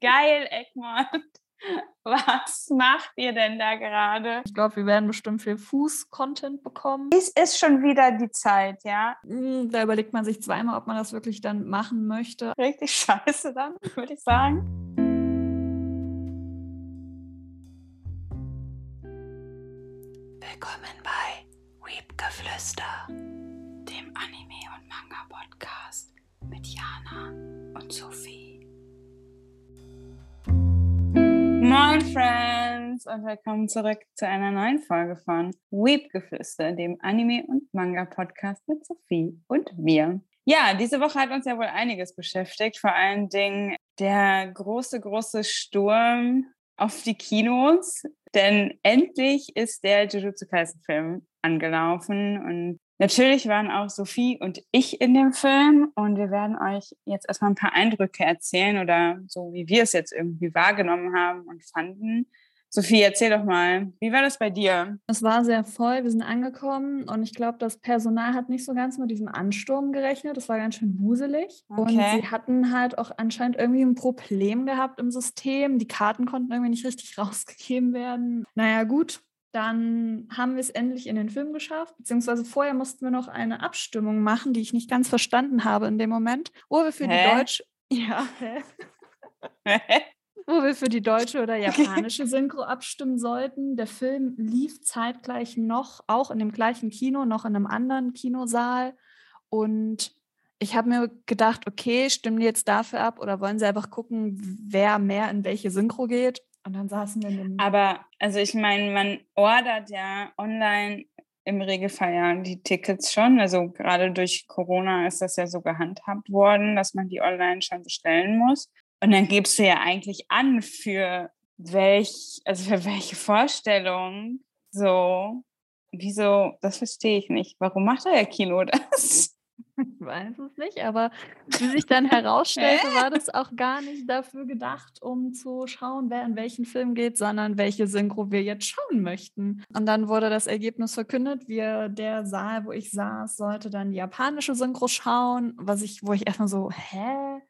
Geil, Egmont. Was macht ihr denn da gerade? Ich glaube, wir werden bestimmt viel Fuß-Content bekommen. Es ist schon wieder die Zeit, ja. Hm, Da überlegt man sich zweimal, ob man das wirklich dann machen möchte. Richtig scheiße dann, würde ich sagen. Willkommen bei Weepgeflüster, dem Anime- und Manga-Podcast mit Jana und Sophie. Moin Friends und willkommen zurück zu einer neuen Folge von Weepgeflüster, dem Anime- und Manga-Podcast mit Sophie und mir. Ja, diese Woche hat uns ja wohl einiges beschäftigt, vor allen Dingen der große, große Sturm auf die Kinos, denn endlich ist der Jujutsu Kaisen Film angelaufen und natürlich waren auch Sophie und ich in dem Film und wir werden euch jetzt erstmal ein paar Eindrücke erzählen oder so, wie wir es jetzt irgendwie wahrgenommen haben und fanden. Sophie, erzähl doch mal, wie war das bei dir? Es war sehr voll, wir sind angekommen und ich glaube, das Personal hat nicht so ganz mit diesem Ansturm gerechnet. Das war ganz schön wuselig. Und Okay. sie hatten halt auch anscheinend irgendwie ein Problem gehabt im System. Die Karten konnten irgendwie nicht richtig rausgegeben werden. Naja, gut. Dann haben wir es endlich in den Film geschafft, beziehungsweise vorher mussten wir noch eine Abstimmung machen, die ich nicht ganz verstanden habe in dem Moment, wo wir für Hä? die Deutsch ja, wo wir für die deutsche oder japanische Synchro abstimmen sollten. Der Film lief zeitgleich noch, auch in dem gleichen Kino, noch in einem anderen Kinosaal. Und ich habe mir gedacht, okay, stimmen die jetzt dafür ab oder wollen sie einfach gucken, wer mehr in welche Synchro geht? Und dann saßen wir in dem. Aber, also ich meine, man ordert ja online im Regelfall ja die Tickets schon. Also gerade durch Corona ist das ja so gehandhabt worden, dass man die online schon bestellen muss. Und dann gibst du ja eigentlich an, für welch, also für welche Vorstellung so. Wieso, das verstehe ich nicht. Warum macht euer Kino das? Ich weiß es nicht, aber wie sich dann herausstellte, war das auch gar nicht dafür gedacht, um zu schauen, wer in welchen Film geht, sondern welche Synchro wir jetzt schauen möchten. Und dann wurde das Ergebnis verkündet. Wir, der Saal, wo ich saß, sollte dann die japanische Synchro schauen, was ich, wo ich erstmal so, hä?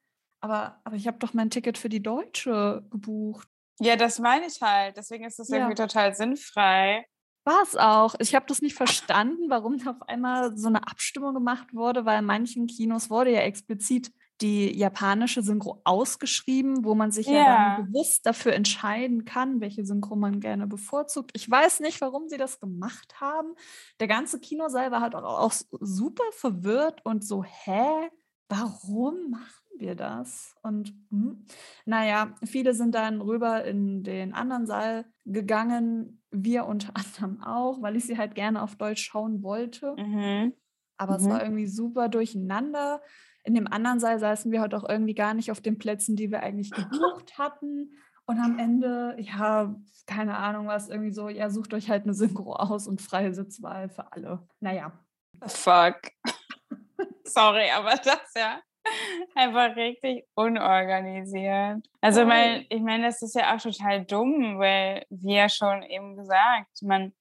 Aber, aber ich habe doch mein Ticket für die deutsche gebucht. Ja, das meine ich halt. Deswegen ist das Ja. irgendwie total sinnfrei. War es auch. Ich habe das nicht verstanden, warum da auf einmal so eine Abstimmung gemacht wurde, weil in manchen Kinos wurde ja explizit die japanische Synchro ausgeschrieben, wo man sich ja, Ja. dann bewusst dafür entscheiden kann, welche Synchro man gerne bevorzugt. Ich weiß nicht, warum sie das gemacht haben. Der ganze Kinosaal war halt auch, auch super verwirrt und so, hä? Warum machen wir das? Und hm, naja, viele sind dann rüber in den anderen Saal gegangen, wir unter anderem auch, weil ich sie halt gerne auf Deutsch schauen wollte. Mhm. Aber es Mhm. war irgendwie super durcheinander. In dem anderen Saal saßen wir halt auch irgendwie gar nicht auf den Plätzen, die wir eigentlich gebucht hatten. Und am Ende, ja, keine Ahnung, war es irgendwie so, ja, sucht euch halt eine Synchro aus und freie Sitzwahl für alle. Naja, Fuck. Sorry, aber das ja einfach richtig unorganisiert. Also, weil, ich meine, das ist ja auch total dumm, weil, wie ja schon eben gesagt, man,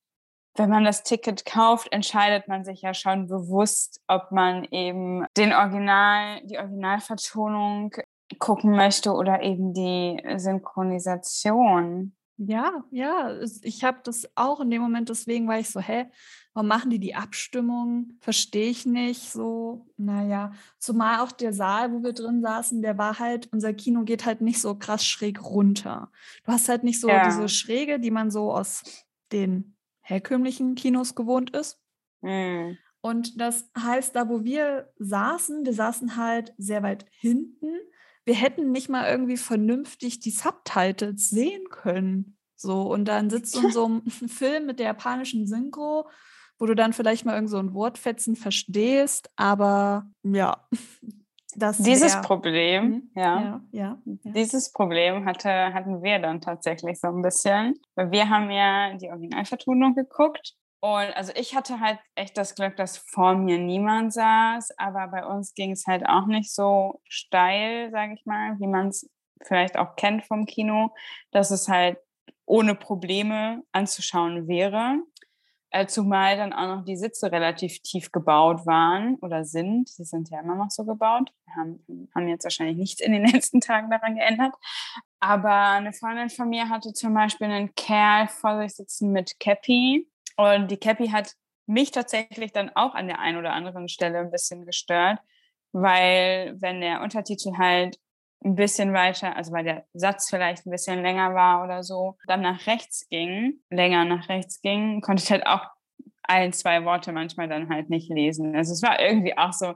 wenn man das Ticket kauft, entscheidet man sich ja schon bewusst, ob man eben den Original, die Originalvertonung gucken möchte oder eben die Synchronisation. Ja, ja, ich habe das auch in dem Moment, deswegen war ich so, hä, warum machen die die Abstimmung? Verstehe ich nicht. So, naja, zumal auch der Saal, wo wir drin saßen, der war halt, unser Kino geht halt nicht so krass schräg runter. Du hast halt nicht so Ja. diese Schräge, die man so aus den herkömmlichen Kinos gewohnt ist. Hm. Und das heißt, da wo wir saßen, wir saßen halt sehr weit hinten. Wir hätten nicht mal irgendwie vernünftig die Subtitles sehen können. So, und dann sitzt du in so einem Film mit der japanischen Synchro, wo du dann vielleicht mal irgend so ein Wortfetzen verstehst, aber ja, das Dieses wär- Problem, Mhm. ja. Ja, ja. Dieses Problem hatte, hatten wir dann tatsächlich so ein bisschen, weil wir haben ja die Originalvertonung geguckt und also ich hatte halt echt das Glück, dass vor mir niemand saß, aber bei uns ging es halt auch nicht so steil, sage ich mal, wie man es vielleicht auch kennt vom Kino, dass es halt ohne Probleme anzuschauen wäre. Äh, zumal dann auch noch die Sitze relativ tief gebaut waren oder sind. Sie sind ja immer noch so gebaut. Haben, haben jetzt wahrscheinlich nichts in den letzten Tagen daran geändert. Aber eine Freundin von mir hatte zum Beispiel einen Kerl vor sich sitzen mit Cappy. Und die Cappy hat mich tatsächlich dann auch an der einen oder anderen Stelle ein bisschen gestört, weil wenn der Untertitel halt ein bisschen weiter, also weil der Satz vielleicht ein bisschen länger war oder so, dann nach rechts ging, länger nach rechts ging, konnte ich halt auch ein, zwei Worte manchmal dann halt nicht lesen. Also es war irgendwie auch so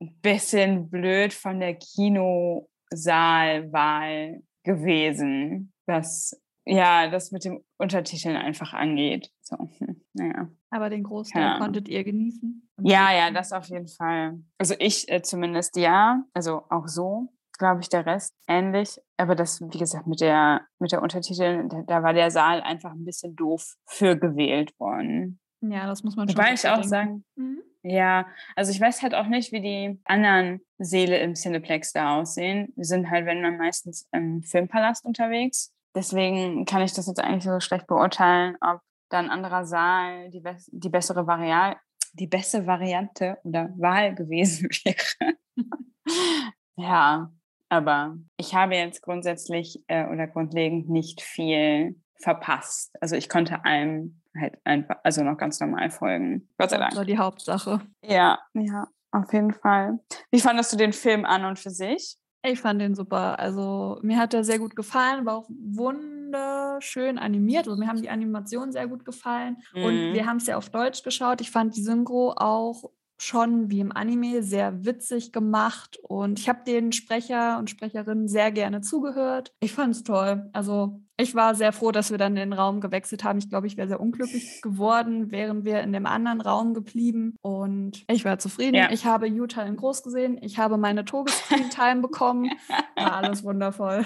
ein bisschen blöd von der Kinosaalwahl gewesen, was ja das mit dem Untertiteln einfach angeht. So, hm, naja. Aber den Großteil ja. konntet ihr genießen? Ja, ja, das auf jeden Fall. Also ich äh, zumindest ja, also auch so glaube ich, der Rest ähnlich. Aber das, wie gesagt, mit der, mit der Untertitel, da, da war der Saal einfach ein bisschen doof für gewählt worden. Ja, das muss man schon. Wobei ich auch sagen, mhm. ja, also ich weiß halt auch nicht, wie die anderen Seele im Cineplex da aussehen. Wir sind halt, wenn man meistens im Filmpalast unterwegs. Deswegen kann ich das jetzt eigentlich so schlecht beurteilen, ob da ein anderer Saal die, die bessere Variante, die beste Variante oder Wahl gewesen wäre. ja, aber ich habe jetzt grundsätzlich äh, oder grundlegend nicht viel verpasst. Also ich konnte allem halt einfach, also noch ganz normal folgen. Gott sei Dank. Das war die Hauptsache. Ja, ja, auf jeden Fall. Wie fandest du den Film an und für sich? Ich fand den super. Also mir hat er sehr gut gefallen, war auch wunderschön animiert. Also mir haben die Animationen sehr gut gefallen. Mhm. Und wir haben es ja auf Deutsch geschaut. Ich fand die Synchro auch schon wie im Anime sehr witzig gemacht und ich habe den Sprecher und Sprecherinnen sehr gerne zugehört. Ich fand es toll. Also ich war sehr froh, dass wir dann den Raum gewechselt haben. Ich glaube, ich wäre sehr unglücklich geworden, wären wir in dem anderen Raum geblieben. Und ich war zufrieden. Ja. Ich habe Utah in groß gesehen. Ich habe meine Togescreen-Time bekommen. War alles wundervoll.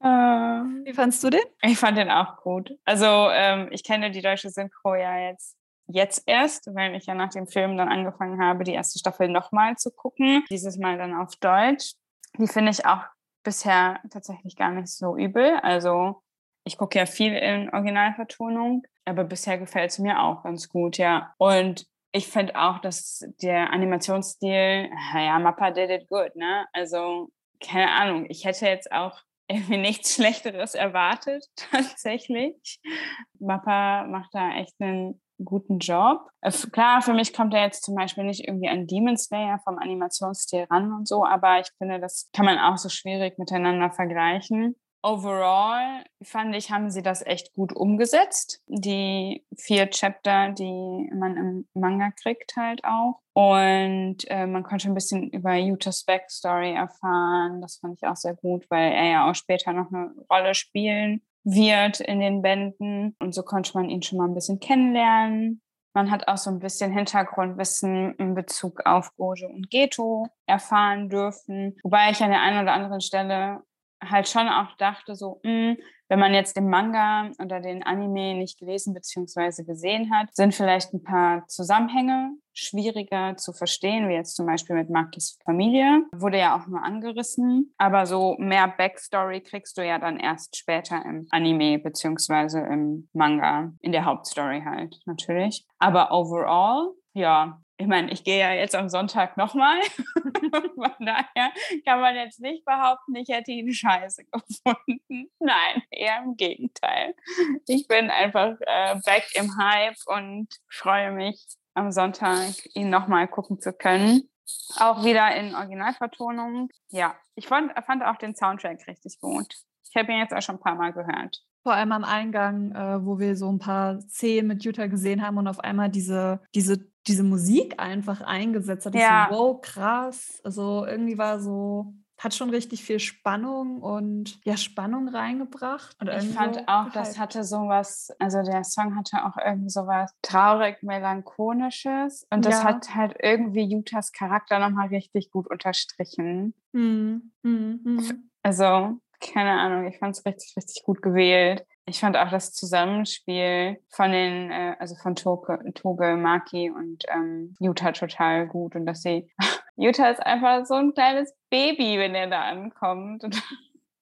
Uh, Wie fandst du den? Ich fand den auch gut. Also ähm, ich kenne die deutsche Synchro ja jetzt jetzt erst, weil ich ja nach dem Film dann angefangen habe, die erste Staffel nochmal zu gucken. Dieses Mal dann auf Deutsch. Die finde ich auch bisher tatsächlich gar nicht so übel. Also ich gucke ja viel in Originalvertonung, aber bisher gefällt es mir auch ganz gut, ja. Und ich finde auch, dass der Animationsstil, ja, Mappa did it good, ne? Also, keine Ahnung, ich hätte jetzt auch irgendwie nichts Schlechteres erwartet, tatsächlich. Mappa macht da echt einen guten Job. Klar, für mich kommt er jetzt zum Beispiel nicht irgendwie an Demon Slayer vom Animationsstil ran und so, aber ich finde, das kann man auch so schwierig miteinander vergleichen. Overall fand ich, haben sie das echt gut umgesetzt. Die vier Chapter, die man im Manga kriegt, halt auch. Und äh, man konnte ein bisschen über Utah's Backstory erfahren. Das fand ich auch sehr gut, weil er ja auch später noch eine Rolle spielen wird in den Bänden. Und so konnte man ihn schon mal ein bisschen kennenlernen. Man hat auch so ein bisschen Hintergrundwissen in Bezug auf Gojo und Geto erfahren dürfen. Wobei ich an der einen oder anderen Stelle halt schon auch dachte, so, mh, hm, wenn man jetzt den Manga oder den Anime nicht gelesen bzw. gesehen hat, sind vielleicht ein paar Zusammenhänge schwieriger zu verstehen, wie jetzt zum Beispiel mit Makis Familie. Wurde ja auch nur angerissen, aber so mehr Backstory kriegst du ja dann erst später im Anime bzw. im Manga, in der Hauptstory halt natürlich. Aber overall, ja, ich meine, ich gehe ja jetzt am Sonntag nochmal. Von daher kann man jetzt nicht behaupten, ich hätte ihn scheiße gefunden. Nein, eher im Gegenteil. Ich bin einfach äh, back im Hype und freue mich, am Sonntag ihn nochmal gucken zu können. Auch wieder in Originalvertonung. Ja, ich fand, fand auch den Soundtrack richtig gut. Ich habe ihn jetzt auch schon ein paar Mal gehört. Vor allem am Eingang, äh, wo wir so ein paar Szenen mit Jutta gesehen haben und auf einmal diese, diese diese Musik einfach eingesetzt hat. Ja. So, wow, krass. Also irgendwie war so, hat schon richtig viel Spannung und ja, Spannung reingebracht. Und ich fand so auch, das hatte sowas, also der Song hatte auch irgendwie sowas traurig melancholisches und das ja. hat halt irgendwie Jutas Charakter nochmal richtig gut unterstrichen. Hm. Hm, hm. Also, keine Ahnung, ich fand es richtig, richtig gut gewählt. Ich fand auch das Zusammenspiel von den, äh, also von Toge, Toge Maki und ähm, Yuta total gut und dass sie, Yuta ist einfach so ein kleines Baby, wenn er da ankommt und,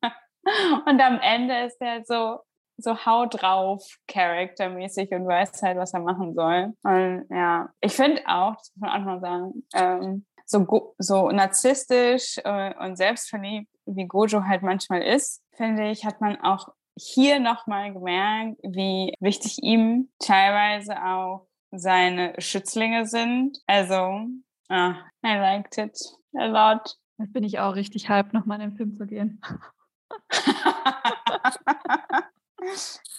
und am Ende ist er so so haut drauf charaktermäßig und weiß halt, was er machen soll. Und ja, ich finde auch, das muss man auch mal sagen, ähm, so, so narzisstisch äh, und selbstverliebt, wie Gojo halt manchmal ist, finde ich, hat man auch hier nochmal gemerkt, wie wichtig ihm teilweise auch seine Schützlinge sind. Also, ah, I liked it a lot. Jetzt bin ich auch richtig hype, nochmal in den Film zu gehen.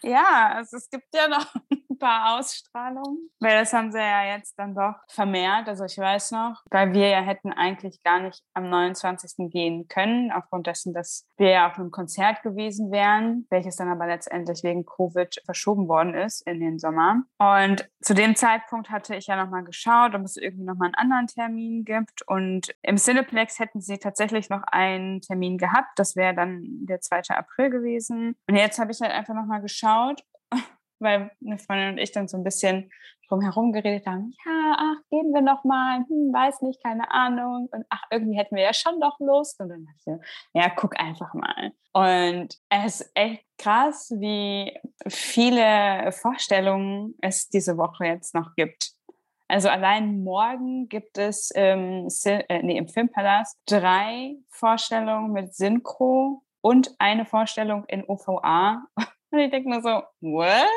ja, also es gibt ja noch ein paar Ausstrahlungen, weil das haben sie ja jetzt dann doch vermehrt. Also ich weiß noch, weil wir ja hätten eigentlich gar nicht am 29. gehen können, aufgrund dessen, dass wir ja auf einem Konzert gewesen wären, welches dann aber letztendlich wegen Covid verschoben worden ist in den Sommer. Und zu dem Zeitpunkt hatte ich ja nochmal geschaut, ob es irgendwie nochmal einen anderen Termin gibt. Und im Cineplex hätten sie tatsächlich noch einen Termin gehabt. Das wäre dann der 2. April gewesen. Und jetzt habe ich halt einfach nochmal geschaut weil eine Freundin und ich dann so ein bisschen drumherum geredet haben, ja, ach, gehen wir noch mal, hm, weiß nicht, keine Ahnung und ach, irgendwie hätten wir ja schon doch Lust und dann dachte ich, ja, guck einfach mal. Und es ist echt krass, wie viele Vorstellungen es diese Woche jetzt noch gibt. Also allein morgen gibt es ähm, äh, nee, im Filmpalast drei Vorstellungen mit Synchro und eine Vorstellung in OVA. Und ich denke nur so, what?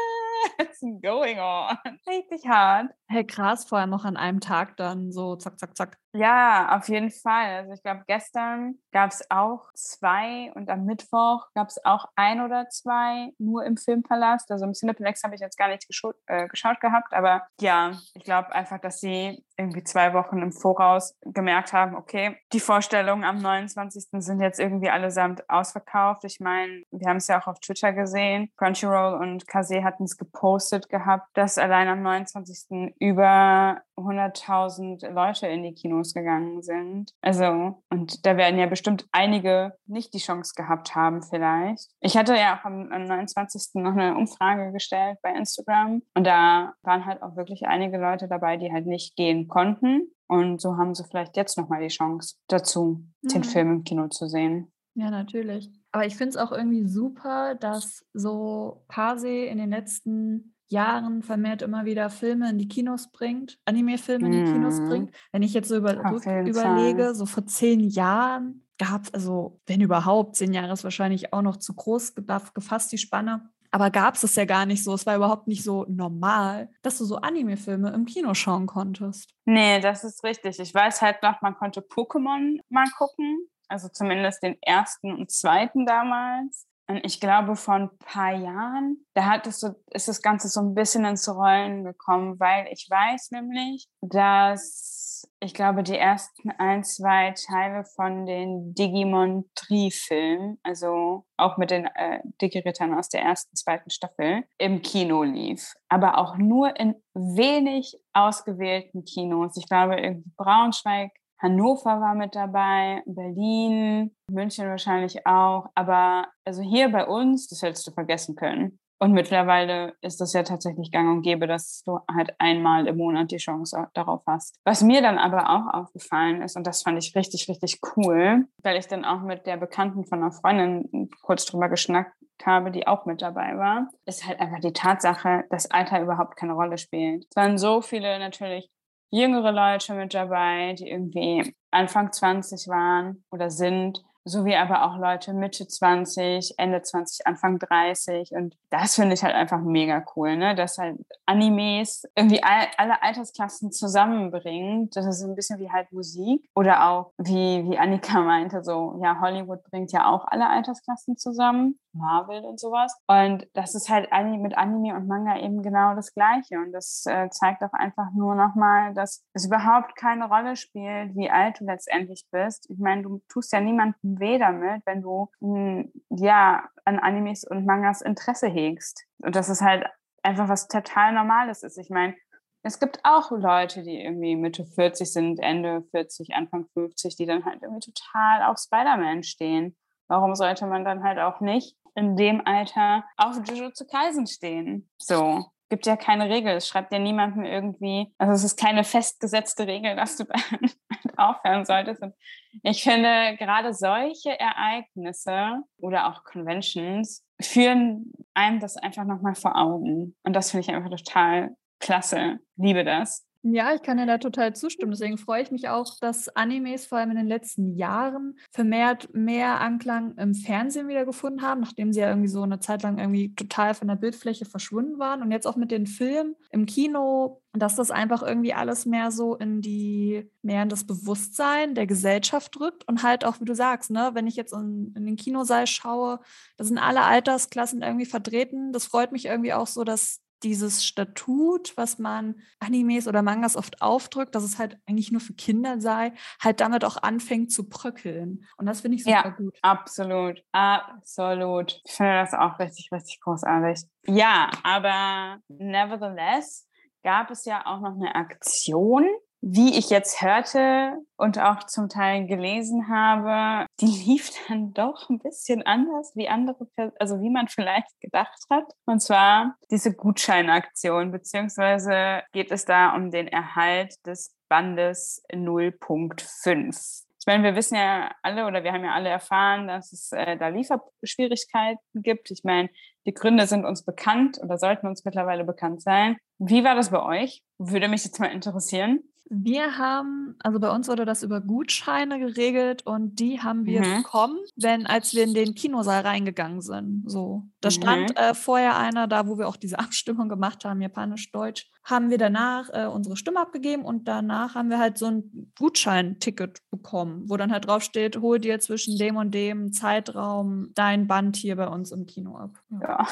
What's going on? Richtig hart. Hey, krass, vorher noch an einem Tag dann so zack, zack, zack. Ja, auf jeden Fall. Also ich glaube, gestern gab es auch zwei und am Mittwoch gab es auch ein oder zwei nur im Filmpalast. Also im Cineplex habe ich jetzt gar nicht äh, geschaut gehabt, aber ja, ich glaube einfach, dass sie irgendwie zwei Wochen im Voraus gemerkt haben, okay, die Vorstellungen am 29. sind jetzt irgendwie allesamt ausverkauft. Ich meine, wir haben es ja auch auf Twitter gesehen. Crunchyroll und Kase hatten es gepostet gehabt, dass allein am 29. über 100.000 Leute in die Kinos gegangen sind. Also, und da werden ja bestimmt einige nicht die Chance gehabt haben, vielleicht. Ich hatte ja auch am, am 29. noch eine Umfrage gestellt bei Instagram und da waren halt auch wirklich einige Leute dabei, die halt nicht gehen konnten. Und so haben sie vielleicht jetzt nochmal die Chance dazu, mhm. den Film im Kino zu sehen. Ja, natürlich. Aber ich finde es auch irgendwie super, dass so Kase in den letzten Jahren vermehrt immer wieder Filme in die Kinos bringt, Anime-Filme in die Kinos mhm. bringt. Wenn ich jetzt so über, überlege, Fall. so vor zehn Jahren gab es, also wenn überhaupt, zehn Jahre ist wahrscheinlich auch noch zu groß gefasst, die Spanne. Aber gab es es ja gar nicht so. Es war überhaupt nicht so normal, dass du so Anime-Filme im Kino schauen konntest. Nee, das ist richtig. Ich weiß halt noch, man konnte Pokémon mal gucken. Also zumindest den ersten und zweiten damals. Und ich glaube, vor ein paar Jahren, da hat es so, ist das Ganze so ein bisschen ins Rollen gekommen, weil ich weiß nämlich, dass ich glaube, die ersten ein, zwei Teile von den Digimon Tri-Filmen, also auch mit den äh, Digi-Rittern aus der ersten, zweiten Staffel, im Kino lief. Aber auch nur in wenig ausgewählten Kinos. Ich glaube, irgendwie Braunschweig, Hannover war mit dabei, Berlin, München wahrscheinlich auch. Aber also hier bei uns, das hättest du vergessen können. Und mittlerweile ist das ja tatsächlich gang und gäbe, dass du halt einmal im Monat die Chance darauf hast. Was mir dann aber auch aufgefallen ist, und das fand ich richtig, richtig cool, weil ich dann auch mit der Bekannten von einer Freundin kurz drüber geschnackt habe, die auch mit dabei war, ist halt einfach die Tatsache, dass Alter überhaupt keine Rolle spielt. Es waren so viele natürlich jüngere Leute mit dabei, die irgendwie Anfang 20 waren oder sind sowie aber auch Leute Mitte 20, Ende 20, Anfang 30. Und das finde ich halt einfach mega cool, ne? dass halt Animes irgendwie all, alle Altersklassen zusammenbringt. Das ist ein bisschen wie halt Musik oder auch, wie, wie Annika meinte, so, ja, Hollywood bringt ja auch alle Altersklassen zusammen, Marvel und sowas. Und das ist halt mit Anime und Manga eben genau das Gleiche. Und das äh, zeigt auch einfach nur nochmal, dass es überhaupt keine Rolle spielt, wie alt du letztendlich bist. Ich meine, du tust ja niemandem weh damit, wenn du hm, ja an Animes und Mangas Interesse hegst. Und das ist halt einfach was total Normales ist. Ich meine, es gibt auch Leute, die irgendwie Mitte 40 sind, Ende 40, Anfang 50, die dann halt irgendwie total auf Spider-Man stehen. Warum sollte man dann halt auch nicht in dem Alter auf Jujutsu Kaisen stehen? So. Gibt ja keine Regel. Es schreibt ja niemandem irgendwie, also es ist keine festgesetzte Regel, dass du dann aufhören solltest. Und ich finde, gerade solche Ereignisse oder auch Conventions führen einem das einfach nochmal vor Augen. Und das finde ich einfach total klasse. Liebe das. Ja, ich kann dir da total zustimmen. Deswegen freue ich mich auch, dass Animes vor allem in den letzten Jahren vermehrt mehr Anklang im Fernsehen wieder gefunden haben, nachdem sie ja irgendwie so eine Zeit lang irgendwie total von der Bildfläche verschwunden waren. Und jetzt auch mit den Filmen im Kino, dass das einfach irgendwie alles mehr so in die, mehr in das Bewusstsein der Gesellschaft rückt und halt auch, wie du sagst, ne, wenn ich jetzt in, in den Kinosaal schaue, da sind alle Altersklassen irgendwie vertreten. Das freut mich irgendwie auch so, dass dieses Statut, was man Animes oder Mangas oft aufdrückt, dass es halt eigentlich nur für Kinder sei, halt damit auch anfängt zu bröckeln. Und das finde ich super ja, gut. Absolut, absolut. Ich finde das auch richtig, richtig großartig. Ja, aber nevertheless gab es ja auch noch eine Aktion wie ich jetzt hörte und auch zum Teil gelesen habe, die lief dann doch ein bisschen anders, wie andere, also wie man vielleicht gedacht hat. Und zwar diese Gutscheinaktion, beziehungsweise geht es da um den Erhalt des Bandes 0.5. Ich meine, wir wissen ja alle oder wir haben ja alle erfahren, dass es äh, da Lieferschwierigkeiten gibt. Ich meine, die Gründe sind uns bekannt oder sollten uns mittlerweile bekannt sein. Wie war das bei euch? Würde mich jetzt mal interessieren. Wir haben, also bei uns wurde das über Gutscheine geregelt und die haben wir mhm. bekommen, wenn, als wir in den Kinosaal reingegangen sind. So, da mhm. stand äh, vorher einer da, wo wir auch diese Abstimmung gemacht haben, Japanisch-Deutsch, haben wir danach äh, unsere Stimme abgegeben und danach haben wir halt so ein Gutscheinticket bekommen, wo dann halt drauf steht, hol dir zwischen dem und dem Zeitraum dein Band hier bei uns im Kino ab. Ja. ja.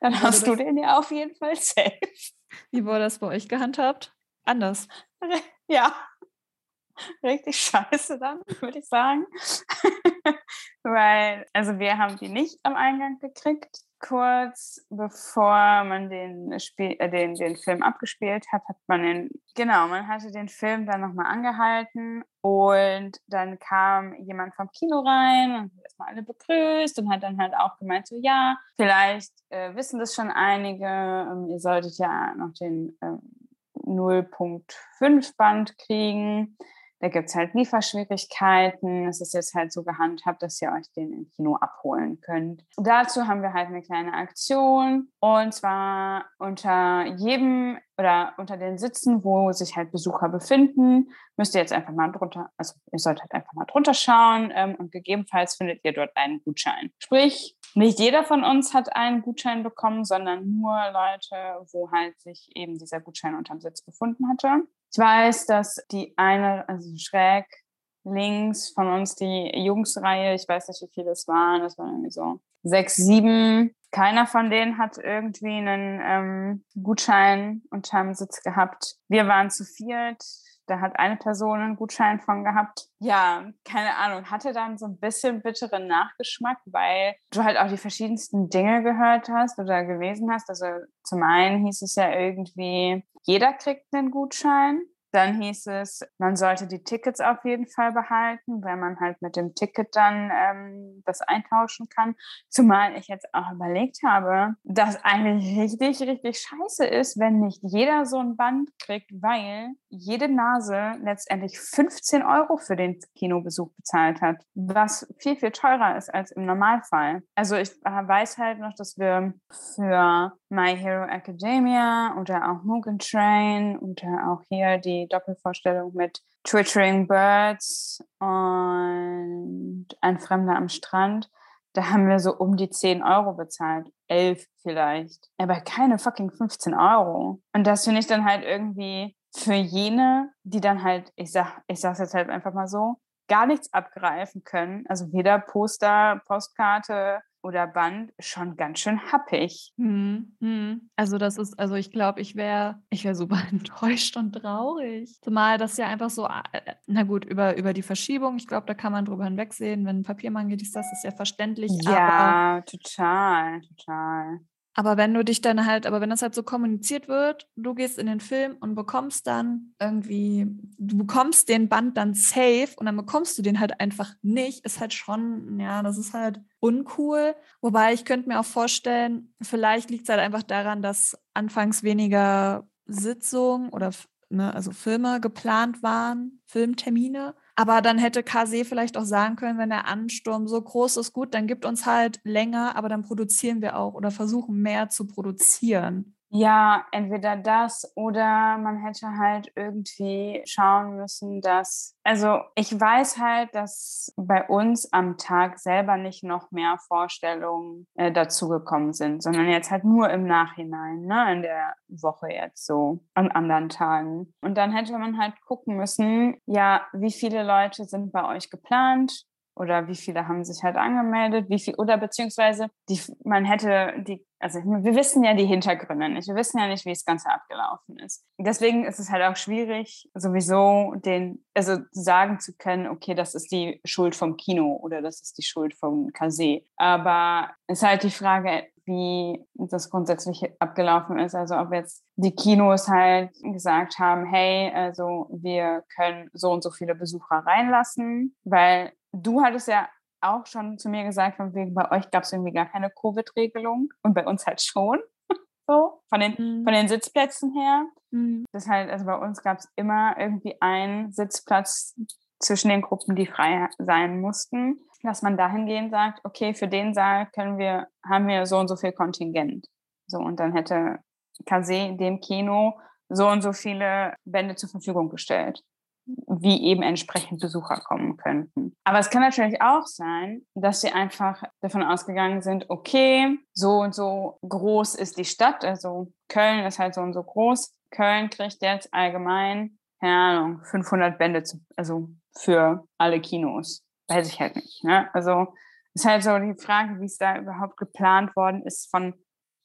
Dann hast du den ja auf jeden Fall safe. Wie wurde das bei euch gehandhabt? Anders. Ja, richtig scheiße dann, würde ich sagen. Weil, also wir haben die nicht am Eingang gekriegt. Kurz bevor man den, Spiel, äh, den, den Film abgespielt hat, hat man den, genau, man hatte den Film dann nochmal angehalten und dann kam jemand vom Kino rein und hat erstmal alle begrüßt und hat dann halt auch gemeint, so ja, vielleicht äh, wissen das schon einige, ähm, ihr solltet ja noch den ähm, 0.5 Band kriegen. Da gibt es halt Lieferschwierigkeiten. Es ist jetzt halt so gehandhabt, dass ihr euch den im Kino abholen könnt. Dazu haben wir halt eine kleine Aktion. Und zwar unter jedem oder unter den Sitzen, wo sich halt Besucher befinden, müsst ihr jetzt einfach mal drunter, also ihr solltet halt einfach mal drunter schauen ähm, und gegebenenfalls findet ihr dort einen Gutschein. Sprich, nicht jeder von uns hat einen Gutschein bekommen, sondern nur Leute, wo halt sich eben dieser Gutschein unterm Sitz befunden hatte. Ich weiß, dass die eine, also schräg links von uns die Jungsreihe, ich weiß nicht, wie viele es waren, das waren irgendwie so sechs, sieben. Keiner von denen hat irgendwie einen ähm, Gutschein unterm Sitz gehabt. Wir waren zu viert. Da hat eine Person einen Gutschein von gehabt. Ja, keine Ahnung, hatte dann so ein bisschen bitteren Nachgeschmack, weil du halt auch die verschiedensten Dinge gehört hast oder gelesen hast. Also zum einen hieß es ja irgendwie, jeder kriegt einen Gutschein. Dann hieß es, man sollte die Tickets auf jeden Fall behalten, weil man halt mit dem Ticket dann ähm, das eintauschen kann. Zumal ich jetzt auch überlegt habe, dass eigentlich richtig, richtig scheiße ist, wenn nicht jeder so ein Band kriegt, weil jede Nase letztendlich 15 Euro für den Kinobesuch bezahlt hat, was viel, viel teurer ist als im Normalfall. Also ich äh, weiß halt noch, dass wir für My Hero Academia oder auch Mugen Train oder auch hier die Doppelvorstellung mit Twittering Birds und Ein Fremder am Strand. Da haben wir so um die 10 Euro bezahlt. 11 vielleicht. Aber keine fucking 15 Euro. Und das finde ich dann halt irgendwie für jene, die dann halt, ich sag, ich sag's jetzt halt einfach mal so, gar nichts abgreifen können. Also weder Poster, Postkarte, oder Band schon ganz schön happig. Hm, hm. Also das ist, also ich glaube, ich wäre, ich wäre super enttäuscht und traurig. Zumal das ja einfach so, äh, na gut, über, über die Verschiebung, ich glaube, da kann man drüber hinwegsehen, wenn ein Papiermangel ist, das ist ja verständlich. Ja, total, total. Aber wenn du dich dann halt, aber wenn das halt so kommuniziert wird, du gehst in den Film und bekommst dann irgendwie, du bekommst den Band dann safe und dann bekommst du den halt einfach nicht, ist halt schon, ja, das ist halt uncool. Wobei ich könnte mir auch vorstellen, vielleicht liegt es halt einfach daran, dass anfangs weniger Sitzungen oder ne, also Filme geplant waren, Filmtermine. Aber dann hätte KC vielleicht auch sagen können, wenn der Ansturm so groß ist, gut, dann gibt uns halt länger, aber dann produzieren wir auch oder versuchen mehr zu produzieren. Ja, entweder das oder man hätte halt irgendwie schauen müssen, dass, also ich weiß halt, dass bei uns am Tag selber nicht noch mehr Vorstellungen äh, dazugekommen sind, sondern jetzt halt nur im Nachhinein, ne, in der Woche jetzt so, an anderen Tagen. Und dann hätte man halt gucken müssen, ja, wie viele Leute sind bei euch geplant? Oder wie viele haben sich halt angemeldet, wie viel oder beziehungsweise die, man hätte die, also wir wissen ja die Hintergründe nicht, wir wissen ja nicht, wie das Ganze abgelaufen ist. Deswegen ist es halt auch schwierig, sowieso den, also sagen zu können, okay, das ist die Schuld vom Kino oder das ist die Schuld vom Kase. Aber es ist halt die Frage, wie das grundsätzlich abgelaufen ist. Also ob jetzt die Kinos halt gesagt haben, hey, also wir können so und so viele Besucher reinlassen, weil du hattest ja auch schon zu mir gesagt, von wegen, bei euch gab es irgendwie gar keine Covid-Regelung und bei uns halt schon. so, von den, mhm. von den Sitzplätzen her. Mhm. Das halt, also bei uns gab es immer irgendwie einen Sitzplatz zwischen den Gruppen, die frei sein mussten, dass man dahingehend sagt, okay, für den Saal können wir, haben wir so und so viel Kontingent. So, und dann hätte Kase dem Kino so und so viele Bände zur Verfügung gestellt wie eben entsprechend Besucher kommen könnten. Aber es kann natürlich auch sein, dass sie einfach davon ausgegangen sind, okay, so und so groß ist die Stadt, also Köln ist halt so und so groß. Köln kriegt jetzt allgemein, keine Ahnung, 500 Bände, zu, also für alle Kinos. Weiß ich halt nicht. Ne? Also ist halt so die Frage, wie es da überhaupt geplant worden ist von,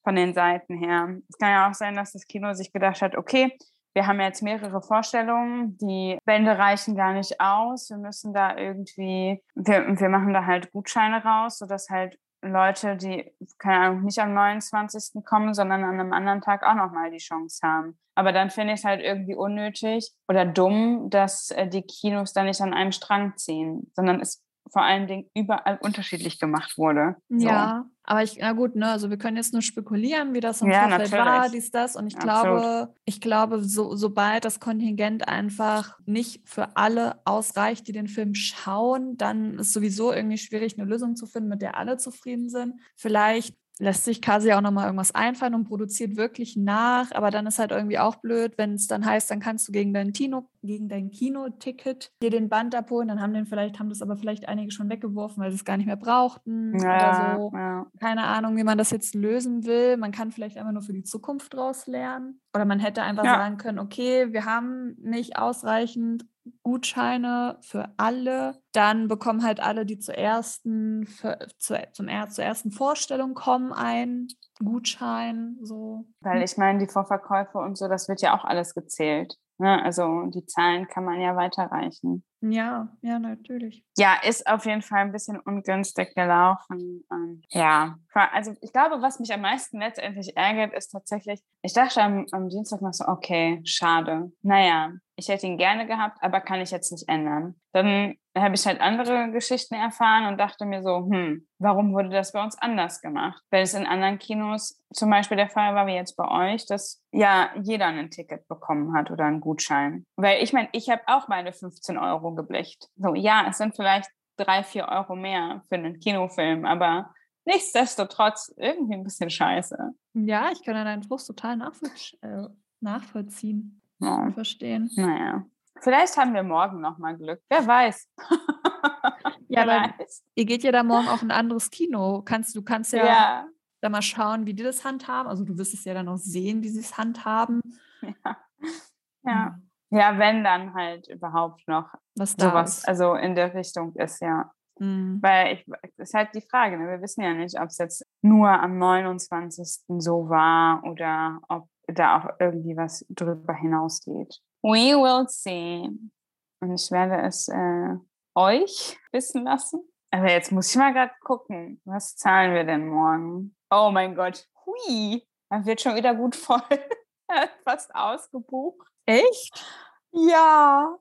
von den Seiten her. Es kann ja auch sein, dass das Kino sich gedacht hat, okay, wir haben jetzt mehrere Vorstellungen, die Bände reichen gar nicht aus. Wir müssen da irgendwie, wir, wir machen da halt Gutscheine raus, sodass halt Leute, die, keine Ahnung, nicht am 29. kommen, sondern an einem anderen Tag auch nochmal die Chance haben. Aber dann finde ich es halt irgendwie unnötig oder dumm, dass äh, die Kinos da nicht an einem Strang ziehen, sondern es vor allen Dingen überall unterschiedlich gemacht wurde. So. Ja, aber ich, na gut, ne, also wir können jetzt nur spekulieren, wie das im ja, Vorfeld war, dies, das. Und ich Absolut. glaube, ich glaube, so, sobald das Kontingent einfach nicht für alle ausreicht, die den Film schauen, dann ist sowieso irgendwie schwierig, eine Lösung zu finden, mit der alle zufrieden sind. Vielleicht lässt sich Kasi auch nochmal irgendwas einfallen und produziert wirklich nach, aber dann ist halt irgendwie auch blöd, wenn es dann heißt, dann kannst du gegen dein Kino, gegen dein Kinoticket dir den Band abholen, dann haben den vielleicht, haben das aber vielleicht einige schon weggeworfen, weil sie es gar nicht mehr brauchten ja, oder so. Ja. Keine Ahnung, wie man das jetzt lösen will. Man kann vielleicht einfach nur für die Zukunft draus lernen. Oder man hätte einfach ja. sagen können, okay, wir haben nicht ausreichend Gutscheine für alle. Dann bekommen halt alle, die zur ersten, für, zu, zum, zur ersten Vorstellung kommen, einen Gutschein. So. Weil ich meine, die Vorverkäufe und so, das wird ja auch alles gezählt. Ne? Also die Zahlen kann man ja weiterreichen. Ja, ja, natürlich. Ja, ist auf jeden Fall ein bisschen ungünstig gelaufen. Ja, also ich glaube, was mich am meisten letztendlich ärgert, ist tatsächlich, ich dachte am, am Dienstag noch so, okay, schade. Naja, ich hätte ihn gerne gehabt, aber kann ich jetzt nicht ändern. Dann habe ich halt andere Geschichten erfahren und dachte mir so, hm, warum wurde das bei uns anders gemacht? Weil es in anderen Kinos zum Beispiel der Fall war, wie jetzt bei euch, dass ja jeder ein Ticket bekommen hat oder einen Gutschein. Weil ich meine, ich habe auch meine 15 Euro geblecht. So, ja, es sind vielleicht drei, vier Euro mehr für einen Kinofilm, aber nichtsdestotrotz irgendwie ein bisschen scheiße. Ja, ich kann deinen Frust total nachvollzie äh, nachvollziehen ja. verstehen. Naja. Vielleicht haben wir morgen nochmal Glück. Wer weiß. ja, aber ihr geht ja da morgen auch ein anderes Kino. Kannst, du kannst ja, ja, da mal schauen, wie die das handhaben. Also du wirst es ja dann auch sehen, wie sie es handhaben. Ja. Ja. Ja, wenn dann halt überhaupt noch Was da sowas, ist. also in der Richtung ist, ja. Mhm. Weil ich, das ist halt die Frage, ne? wir wissen ja nicht, ob es jetzt nur am 29. so war oder ob da auch irgendwie was drüber hinausgeht. We will see. Und ich werde es äh, euch wissen lassen. Aber jetzt muss ich mal gerade gucken, was zahlen wir denn morgen? Oh mein Gott. hui, man wird schon wieder gut voll. Fast ausgebucht. Echt? Ja.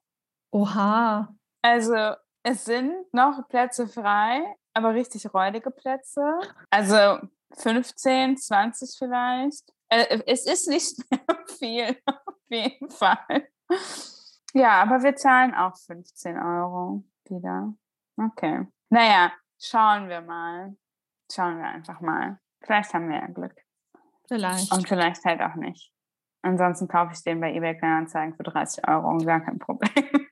Oha. Also es sind noch Plätze frei, aber richtig räudige Plätze. Also 15, 20 vielleicht. Äh, es ist nicht mehr viel, auf jeden Fall. Ja, aber wir zahlen auch 15 Euro wieder. Okay. Naja, schauen wir mal. Schauen wir einfach mal. Vielleicht haben wir ja Glück. Vielleicht. Und vielleicht halt auch nicht. Ansonsten kaufe ich den bei eBay Kleinanzeigen für 30 Euro und gar kein Problem.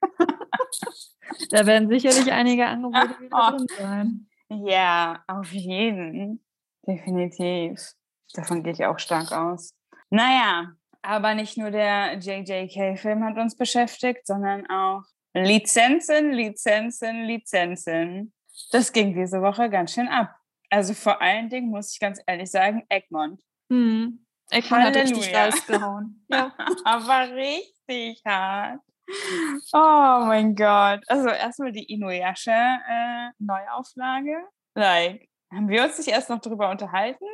da werden sicherlich einige Angebote wieder drin sein. Ja, auf jeden. Definitiv. Davon gehe ich auch stark aus. Naja, aber nicht nur der JJK-Film hat uns beschäftigt, sondern auch Lizenzen, Lizenzen, Lizenzen. Das ging diese Woche ganz schön ab. Also vor allen Dingen muss ich ganz ehrlich sagen, Egmont. Hm. Eckmann hat richtig rausgehauen. Ja. Aber richtig hart. Oh mein Gott. Also erstmal die Inuyasha äh, Neuauflage. Like, haben wir uns nicht erst noch drüber unterhalten?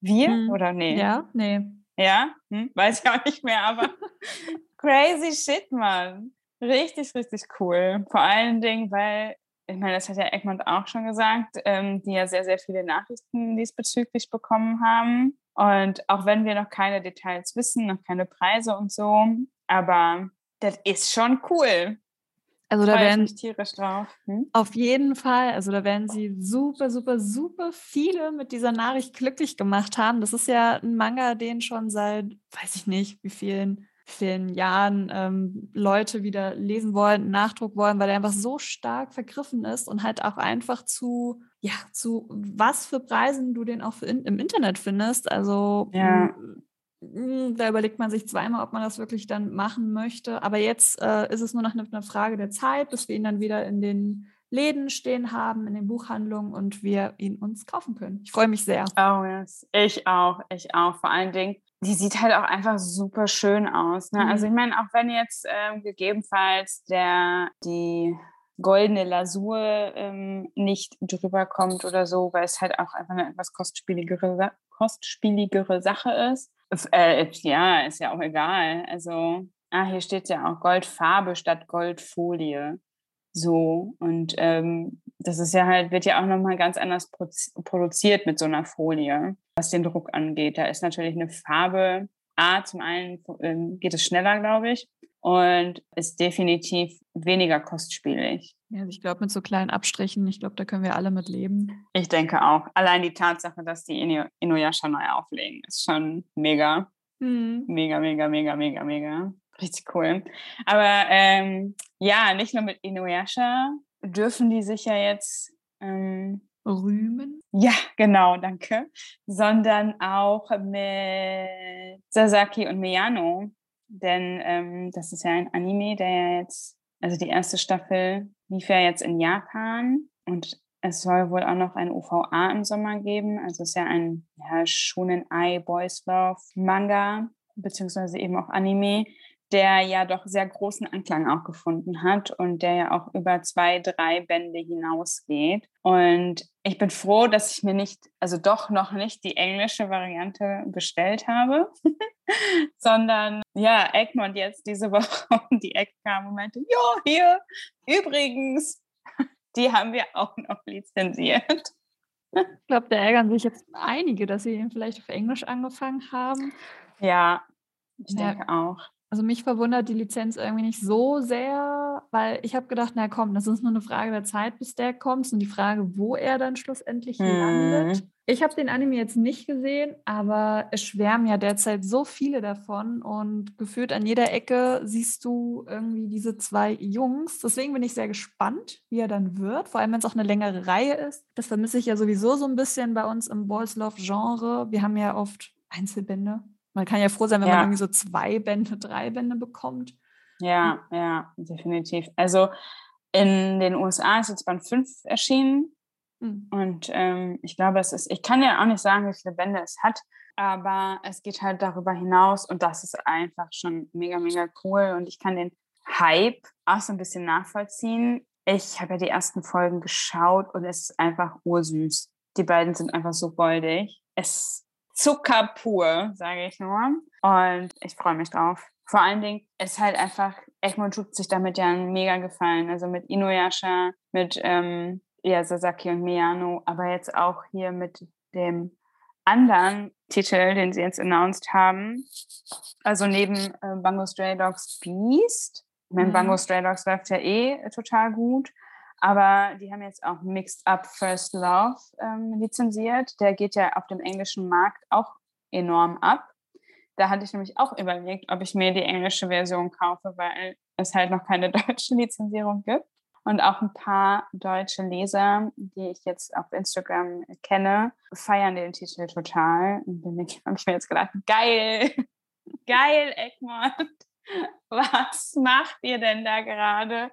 Wir Hm. oder nee? ja, nee. Ja? Hm? Weiß ich auch nicht mehr, aber crazy shit, Mann. Richtig, richtig cool. Vor allen Dingen, weil, ich meine, das hat ja Egmont auch schon gesagt, ähm, die ja sehr, sehr viele Nachrichten diesbezüglich bekommen haben. Und auch wenn wir noch keine Details wissen, noch keine Preise und so, aber das ist schon cool. Also da werden tierisch drauf. Hm? auf jeden Fall, also da werden sie super, super, super viele mit dieser Nachricht glücklich gemacht haben. Das ist ja ein Manga, den schon seit, weiß ich nicht, wie vielen, vielen Jahren ähm, Leute wieder lesen wollen, Nachdruck wollen, weil er einfach so stark vergriffen ist und halt auch einfach zu, ja, zu was für Preisen du den auch in, im Internet findest. Also Ja. m- m, da überlegt man sich zweimal, ob man das wirklich dann machen möchte. Aber jetzt äh, ist es nur noch eine, eine Frage der Zeit, bis wir ihn dann wieder in den Läden stehen haben, in den Buchhandlungen und wir ihn uns kaufen können. Ich freue mich sehr. Oh yes, ich auch, ich auch. Vor allen Dingen, die sieht halt auch einfach super schön aus. Ne? Also Mhm. ich meine, auch wenn jetzt ähm, gegebenenfalls der die goldene Lasur ähm, nicht drüber kommt oder so, weil es halt auch einfach eine etwas kostspieligere, kostspieligere Sache ist. Äh, ja, ist ja auch egal. Also, ah, hier steht ja auch Goldfarbe statt Goldfolie. So, und ähm, das ist ja halt, wird ja auch nochmal ganz anders produziert mit so einer Folie, was den Druck angeht. Da ist natürlich eine Farbe, A, zum einen ähm, geht es schneller, glaube ich, und ist definitiv weniger kostspielig. Ja, also ich glaube, mit so kleinen Abstrichen, ich glaube, da können wir alle mit leben. Ich denke auch. Allein die Tatsache, dass die Inu Inuyasha neu auflegen, ist schon mega, mega, mega, mega, mega, mega. Richtig cool. Aber ähm, ja, nicht nur mit Inuyasha dürfen die sich ja jetzt ähm, Rühmen. Ja, genau, danke. Sondern auch mit Sasaki und Miyano. Denn ähm, das ist ja ein Anime, der ja jetzt, also die erste Staffel lief ja jetzt in Japan und es soll wohl auch noch ein OVA im Sommer geben. Also es ist ja ein ja, Shonen Ai Boys Love Manga, beziehungsweise eben auch Anime, der ja doch sehr großen Anklang auch gefunden hat und der ja auch über zwei, drei Bände hinausgeht. Und ich bin froh, dass ich mir nicht, also doch noch nicht die englische Variante bestellt habe, sondern ja, Egmont jetzt diese Woche um die Ecke kam und meinte, ja, hier, übrigens, die haben wir auch noch lizenziert. Ich glaube, da ärgern sich jetzt einige, dass sie ihn vielleicht auf Englisch angefangen haben. Ja, ich Ja. denke auch. Also mich verwundert die Lizenz irgendwie nicht so sehr, weil ich habe gedacht, na komm, das ist nur eine Frage der Zeit, bis der kommt und die Frage, wo er dann schlussendlich landet. Hm. Ich habe den Anime jetzt nicht gesehen, aber es schwärmen ja derzeit so viele davon und gefühlt an jeder Ecke siehst du irgendwie diese zwei Jungs. Deswegen bin ich sehr gespannt, wie er dann wird, vor allem wenn es auch eine längere Reihe ist. Das vermisse ich ja sowieso so ein bisschen bei uns im Boys Love Genre. Wir haben ja oft Einzelbände. Man kann ja froh sein, wenn Ja. man irgendwie so zwei Bände, drei Bände bekommt. Ja, ja, definitiv. Also in den USA ist jetzt Band 5 erschienen Hm. und ähm, ich glaube, es ist, ich kann ja auch nicht sagen, wie viele Bände es hat, aber es geht halt darüber hinaus und das ist einfach schon mega, mega cool und ich kann den Hype auch so ein bisschen nachvollziehen. Ich habe ja die ersten Folgen geschaut und es ist einfach ursüß. Die beiden sind einfach so goldig. Es Zucker pur, sage ich nur. Und ich freue mich drauf. Vor allen Dingen ist halt einfach, Egmont tut sich damit ja einen mega gefallen. Also mit Inuyasha, mit ähm, ja, Sasaki und Miyano, aber jetzt auch hier mit dem anderen Titel, den sie jetzt announced haben. Also neben äh, Bango Stray Dogs Beast. Ich meine, mhm. Bango Stray Dogs läuft ja eh total gut. Aber die haben jetzt auch Mixed Up First Love ähm, lizenziert. Der geht ja auf dem englischen Markt auch enorm ab. Da hatte ich nämlich auch überlegt, ob ich mir die englische Version kaufe, weil es halt noch keine deutsche Lizenzierung gibt. Und auch ein paar deutsche Leser, die ich jetzt auf Instagram kenne, feiern den Titel total. Und dann habe ich mir jetzt gedacht, geil, geil, Egmont. Was macht ihr denn da gerade?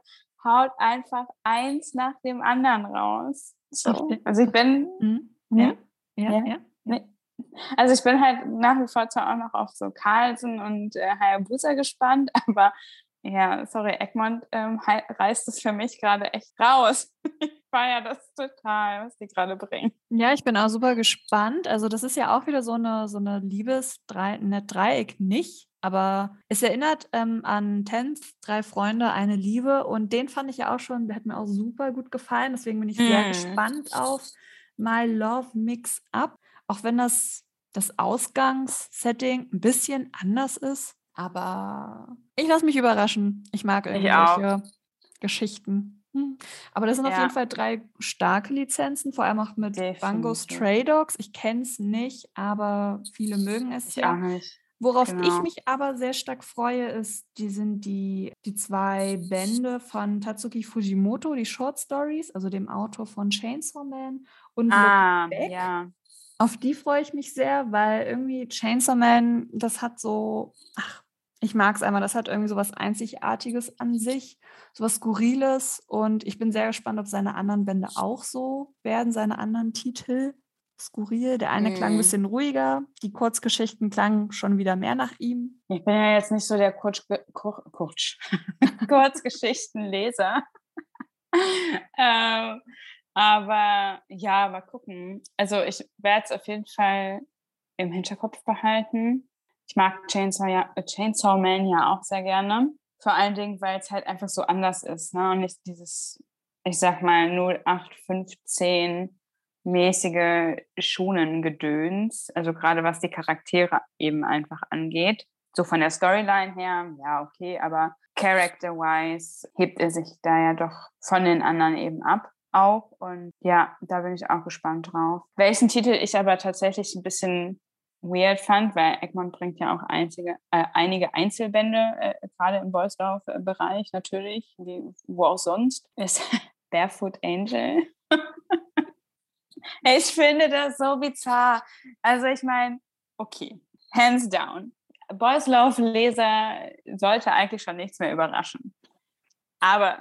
Haut einfach eins nach dem anderen raus. So. Also ich bin. Mhm. Ja, ja, ja. ja. Nee. Also ich bin halt nach wie vor zwar auch noch auf so Carlsen und äh, Hayabusa gespannt, aber ja, sorry, Egmont ähm, reißt es für mich gerade echt raus. Ich feiere das total, was die gerade bringen. Ja, ich bin auch super gespannt. Also das ist ja auch wieder so eine, so eine Liebes-Dreieck nicht. Aber es erinnert ähm, an Tens, drei Freunde, eine Liebe. Und den fand ich ja auch schon, der hat mir auch super gut gefallen. Deswegen bin ich sehr mm. gespannt auf My Love Mix Up. Auch wenn das, das Ausgangssetting ein bisschen anders ist. Aber ich lasse mich überraschen. Ich mag irgendwelche Geschichten. Hm. Aber das sind ja. auf jeden Fall drei starke Lizenzen, vor allem auch mit Definitiv. Bango Stray Dogs. Ich kenne es nicht, aber viele mögen es ich ja. Auch nicht. Worauf genau. ich mich aber sehr stark freue, ist, die sind die, die zwei Bände von Tatsuki Fujimoto, die Short Stories, also dem Autor von Chainsaw Man und ah, ja. Auf die freue ich mich sehr, weil irgendwie Chainsaw Man, das hat so, ach, ich mag es einmal, das hat irgendwie so was Einzigartiges an sich, so was Skurriles und ich bin sehr gespannt, ob seine anderen Bände auch so werden, seine anderen Titel skurril. Der eine mm. klang ein mhm. bisschen ruhiger, die Kurzgeschichten klangen schon wieder mehr nach ihm. Ich bin ja jetzt nicht so der Kurz, Kur, Kurz, Kurzgeschichtenleser. ähm, aber ja, mal gucken. Also ich werde es auf jeden Fall im Hinterkopf behalten. Ich mag Chainsaw, ja, Chainsaw Man ja auch sehr gerne. Vor allen Dingen, weil es halt einfach so anders ist. Ne? Und nicht dieses, ich sag mal, 0815 mäßige Schonen-Gedöns, also gerade was die Charaktere eben einfach angeht. So von der Storyline her, ja, okay, aber character-wise hebt er sich da ja doch von den anderen eben ab auch. Und ja, da bin ich auch gespannt drauf. Welchen Titel ich aber tatsächlich ein bisschen weird fand, weil Egmont bringt ja auch einzige, äh, einige Einzelbände, äh, gerade im Boysdorf-Bereich natürlich, die, wo auch sonst, ist Barefoot Angel. Ich finde das so bizarr. Also ich meine, okay, hands down. Boys Love Leser sollte eigentlich schon nichts mehr überraschen. Aber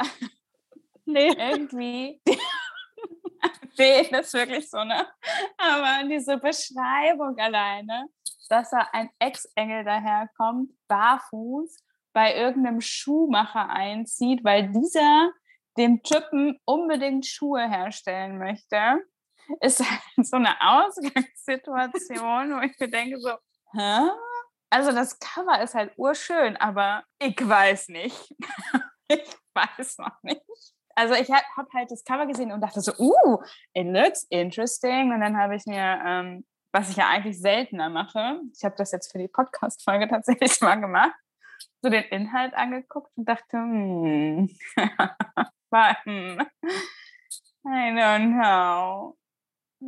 nee. irgendwie fehlt das wirklich so, ne? Aber diese Beschreibung alleine, dass da ein Ex-Engel daherkommt, barfuß, bei irgendeinem Schuhmacher einzieht, weil dieser dem Typen unbedingt Schuhe herstellen möchte ist halt so eine Ausgangssituation, wo ich mir denke so, hä? Also das Cover ist halt urschön, aber ich weiß nicht. ich weiß noch nicht. Also ich habe halt das Cover gesehen und dachte so, uh, it looks interesting. Und dann habe ich mir, ähm, was ich ja eigentlich seltener mache, ich habe das jetzt für die Podcast-Folge tatsächlich mal gemacht, so den Inhalt angeguckt und dachte, hm I don't know.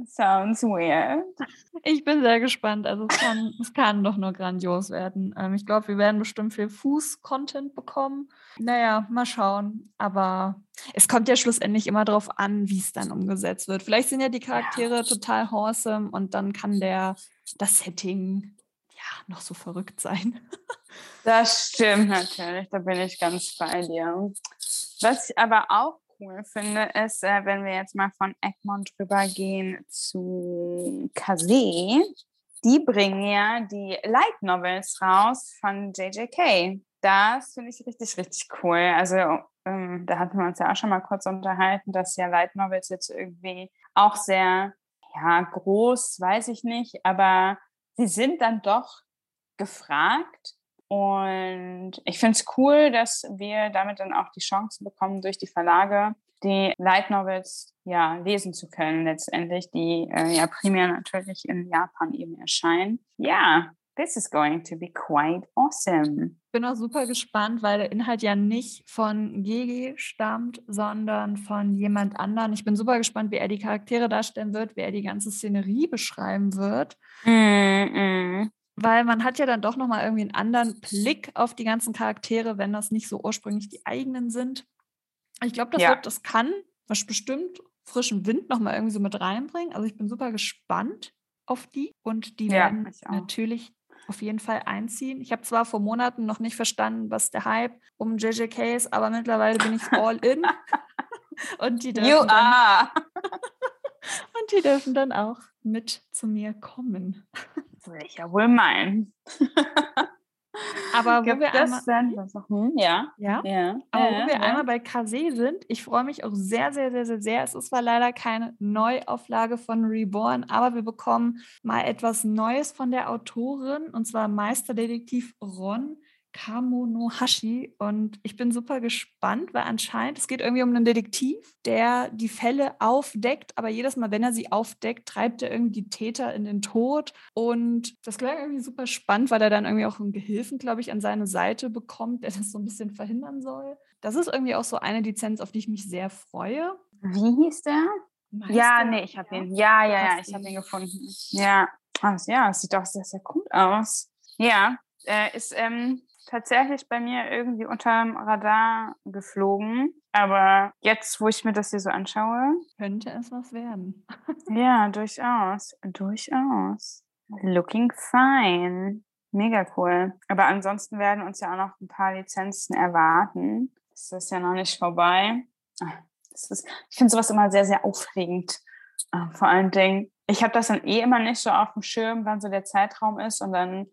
Sounds weird. Ich bin sehr gespannt. Also es kann, es kann doch nur grandios werden. Ähm, ich glaube, wir werden bestimmt viel Fuß-Content bekommen. Naja, mal schauen. Aber es kommt ja schlussendlich immer darauf an, wie es dann umgesetzt wird. Vielleicht sind ja die Charaktere ja. total awesome und dann kann der das Setting ja noch so verrückt sein. Das stimmt natürlich. Da bin ich ganz bei dir. Was ich aber auch cool finde, ist, äh, wenn wir jetzt mal von Egmont rübergehen zu Kase. Die bringen ja die Light Novels raus von JJK. Das finde ich richtig, richtig cool. Also ähm, da hatten wir uns ja auch schon mal kurz unterhalten, dass ja Light Novels jetzt irgendwie auch sehr, ja, groß, weiß ich nicht, aber sie sind dann doch gefragt. Und ich finde es cool, dass wir damit dann auch die Chance bekommen, durch die Verlage die Light Novels ja lesen zu können, letztendlich, die äh, ja primär natürlich in Japan eben erscheinen. Ja, this is going to be quite awesome. Ich bin auch super gespannt, weil der Inhalt ja nicht von Gigi stammt, sondern von jemand anderen. Ich bin super gespannt, wie er die Charaktere darstellen wird, wie er die ganze Szenerie beschreiben wird. Mm -mm. Weil man hat ja dann doch nochmal irgendwie einen anderen Blick auf die ganzen Charaktere, wenn das nicht so ursprünglich die eigenen sind. Ich glaube, das, ja. das kann was bestimmt frischen Wind nochmal irgendwie so mit reinbringen. Also ich bin super gespannt auf die und die ja, werden natürlich auf jeden Fall einziehen. Ich habe zwar vor Monaten noch nicht verstanden, was der Hype um JJK ist, aber mittlerweile bin ich all in. und die dürfen you dann, are. und die dürfen dann auch mit zu mir kommen. Das will ich ja wohl meinen. Aber wo Gibt wir einmal, hm, ja. Ja? ja. Aber ja, wo wir ja. einmal bei Kase sind, ich freue mich auch sehr, sehr, sehr, sehr, sehr. Es ist zwar leider keine Neuauflage von Reborn, aber wir bekommen mal etwas Neues von der Autorin, und zwar Meisterdetektiv Ron Kamonohashi und ich bin super gespannt, weil anscheinend es geht irgendwie um einen Detektiv, der die Fälle aufdeckt, aber jedes Mal, wenn er sie aufdeckt, treibt er irgendwie die Täter in den Tod und das klang irgendwie super spannend, weil er dann irgendwie auch einen Gehilfen, glaube ich, an seine Seite bekommt, der das so ein bisschen verhindern soll. Das ist irgendwie auch so eine Lizenz, auf die ich mich sehr freue. Wie hieß der? Meister? Ja, nee, ich habe ihn. Ja, ja, ja, ich habe ihn gefunden. Ja, also, ja, es sieht doch sehr, sehr gut aus. Ja, äh, ist ähm, tatsächlich bei mir irgendwie unterm Radar geflogen. Aber jetzt, wo ich mir das hier so anschaue, könnte es was werden. ja, durchaus. Durchaus. Looking fine. Mega cool. Aber ansonsten werden uns ja auch noch ein paar Lizenzen erwarten. Das ist ja noch nicht vorbei. Ah, ist, ich finde sowas immer sehr, sehr aufregend. Ah, vor allen Dingen, ich habe das dann eh immer nicht so auf dem Schirm, wann so der Zeitraum ist. Und dann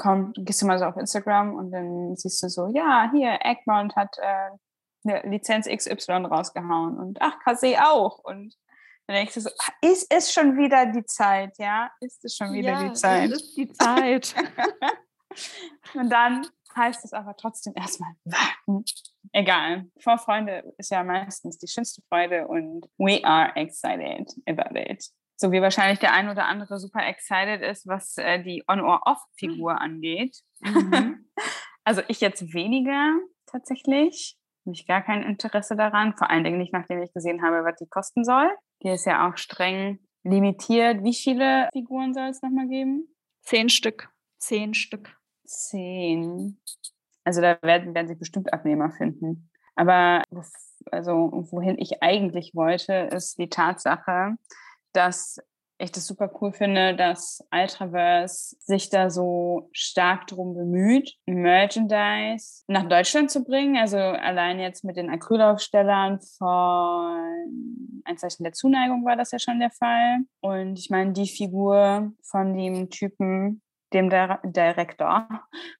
kommt, gehst du mal so auf Instagram und dann siehst du so, ja, hier, Egmont hat äh, eine Lizenz XY rausgehauen und ach, Kase auch. Und dann denkst du so, ist es schon wieder die Zeit, ja? Ist es schon wieder ja, die Zeit? ist die Zeit. und dann heißt es aber trotzdem erstmal warten. Egal. Vorfreude ist ja meistens die schönste Freude und we are excited about it so wie wahrscheinlich der ein oder andere super excited ist, was äh, die On-or-Off-Figur mhm. angeht. Mhm. also ich jetzt weniger tatsächlich. Habe ich gar kein Interesse daran, vor allen Dingen nicht, nachdem ich gesehen habe, was die kosten soll. Die ist ja auch streng limitiert. Wie viele Figuren soll es nochmal geben? Zehn Stück. Zehn Stück. Zehn. Also da werden, werden sich bestimmt Abnehmer finden. Aber also wohin ich eigentlich wollte, ist die Tatsache, dass ich das super cool finde, dass Ultraverse sich da so stark darum bemüht, Merchandise nach Deutschland zu bringen. Also allein jetzt mit den Acrylaufstellern von Ein Zeichen der Zuneigung war das ja schon der Fall. Und ich meine, die Figur von dem Typen, dem Direktor,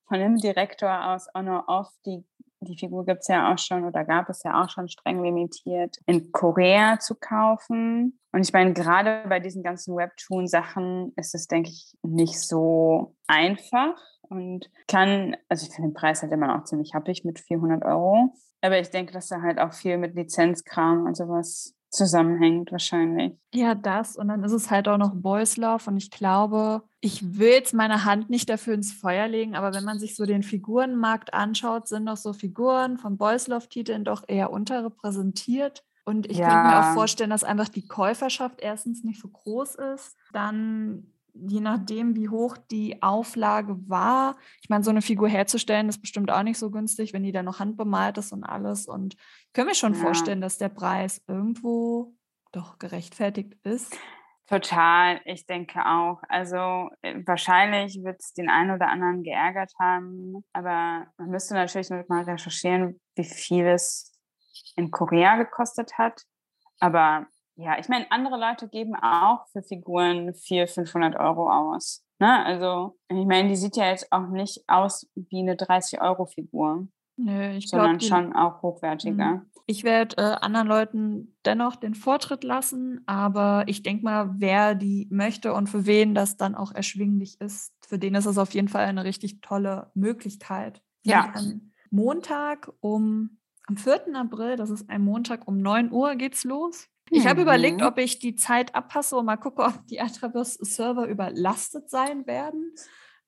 von dem Direktor aus Honor of, die die Figur gibt es ja auch schon oder gab es ja auch schon streng limitiert in Korea zu kaufen. Und ich meine, gerade bei diesen ganzen Webtoon-Sachen ist es, denke ich, nicht so einfach und kann, also ich finde den Preis halt immer noch ziemlich happig mit 400 Euro. Aber ich denke, dass da halt auch viel mit Lizenzkram und sowas zusammenhängt wahrscheinlich. Ja, das. Und dann ist es halt auch noch Boys Love. Und ich glaube, ich will jetzt meine Hand nicht dafür ins Feuer legen, aber wenn man sich so den Figurenmarkt anschaut, sind doch so Figuren von Boys Love-Titeln doch eher unterrepräsentiert. Und ich ja. könnte mir auch vorstellen, dass einfach die Käuferschaft erstens nicht so groß ist. Dann je nachdem, wie hoch die Auflage war. Ich meine, so eine Figur herzustellen, ist bestimmt auch nicht so günstig, wenn die dann noch handbemalt ist und alles. Und kann mir schon ja. vorstellen, dass der Preis irgendwo doch gerechtfertigt ist. Total, ich denke auch. Also äh, wahrscheinlich wird es den einen oder anderen geärgert haben, aber man müsste natürlich mal recherchieren, wie viel es in Korea gekostet hat. Aber ja, ich meine, andere Leute geben auch für Figuren 400, 500 Euro aus. Ne? Also, ich meine, die sieht ja jetzt auch nicht aus wie eine 30-Euro-Figur. Nö, ich glaube. Sondern glaub, schon auch hochwertiger. Mhm. Ich werde äh, anderen Leuten dennoch den Vortritt lassen, aber ich denke mal, wer die möchte und für wen das dann auch erschwinglich ist, für den ist es auf jeden Fall eine richtig tolle Möglichkeit. Ja. Am Montag um, am 4. April, das ist ein Montag um 9 Uhr geht's los. Ich habe überlegt, Mhm. ob ich die Zeit abpasse und mal gucke, ob die Atrabus-Server überlastet sein werden.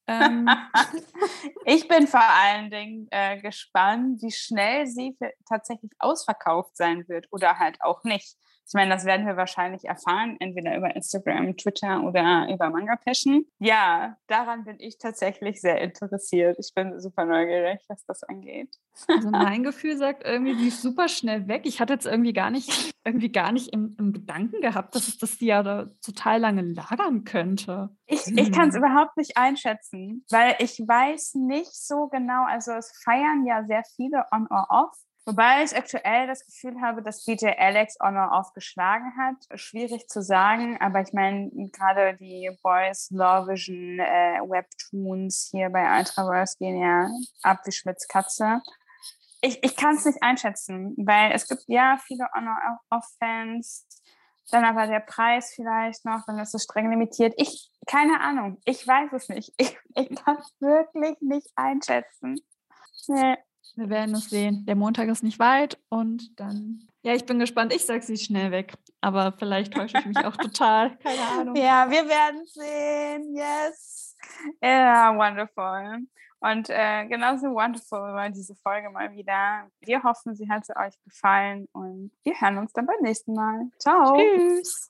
Ähm, Ich bin vor allen Dingen äh, gespannt, wie schnell sie tatsächlich ausverkauft sein wird oder halt auch nicht. Ich meine, das werden wir wahrscheinlich erfahren, entweder über Instagram, Twitter oder über Manga Passion. Ja, daran bin ich tatsächlich sehr interessiert. Ich bin super neugierig, was das angeht. also mein Gefühl sagt irgendwie, die ist super schnell weg. Ich hatte jetzt irgendwie gar nicht, irgendwie gar nicht im, im Gedanken gehabt, dass es das die ja da total lange lagern könnte. Ich, ich kann es Hm. überhaupt nicht einschätzen, weil ich weiß nicht so genau, also es feiern ja sehr viele on or off. Wobei ich aktuell das Gefühl habe, dass BJ Alex on or off geschlagen hat. Schwierig zu sagen, aber ich meine, gerade die Boys Law Vision äh, Webtoons hier bei Ultraverse gehen ja ab wie Schmitz Katze. Ich, ich kann es nicht einschätzen, weil es gibt ja viele on or off Fans. Dann aber der Preis vielleicht noch, dann ist es streng limitiert. Ich, keine Ahnung, ich weiß es nicht. Ich, ich kann es wirklich nicht einschätzen. Nee. Wir werden es sehen. Der Montag ist nicht weit und dann, ja, ich bin gespannt. Ich sage, sie ist schnell weg, aber vielleicht täusche ich mich auch total. Keine Ahnung. Ja, wir werden sehen. Yes. Ja, wonderful. Und äh, genauso wonderful war diese Folge mal wieder. Wir hoffen, sie hat euch gefallen und wir hören uns dann beim nächsten Mal. Ciao. Tschüss.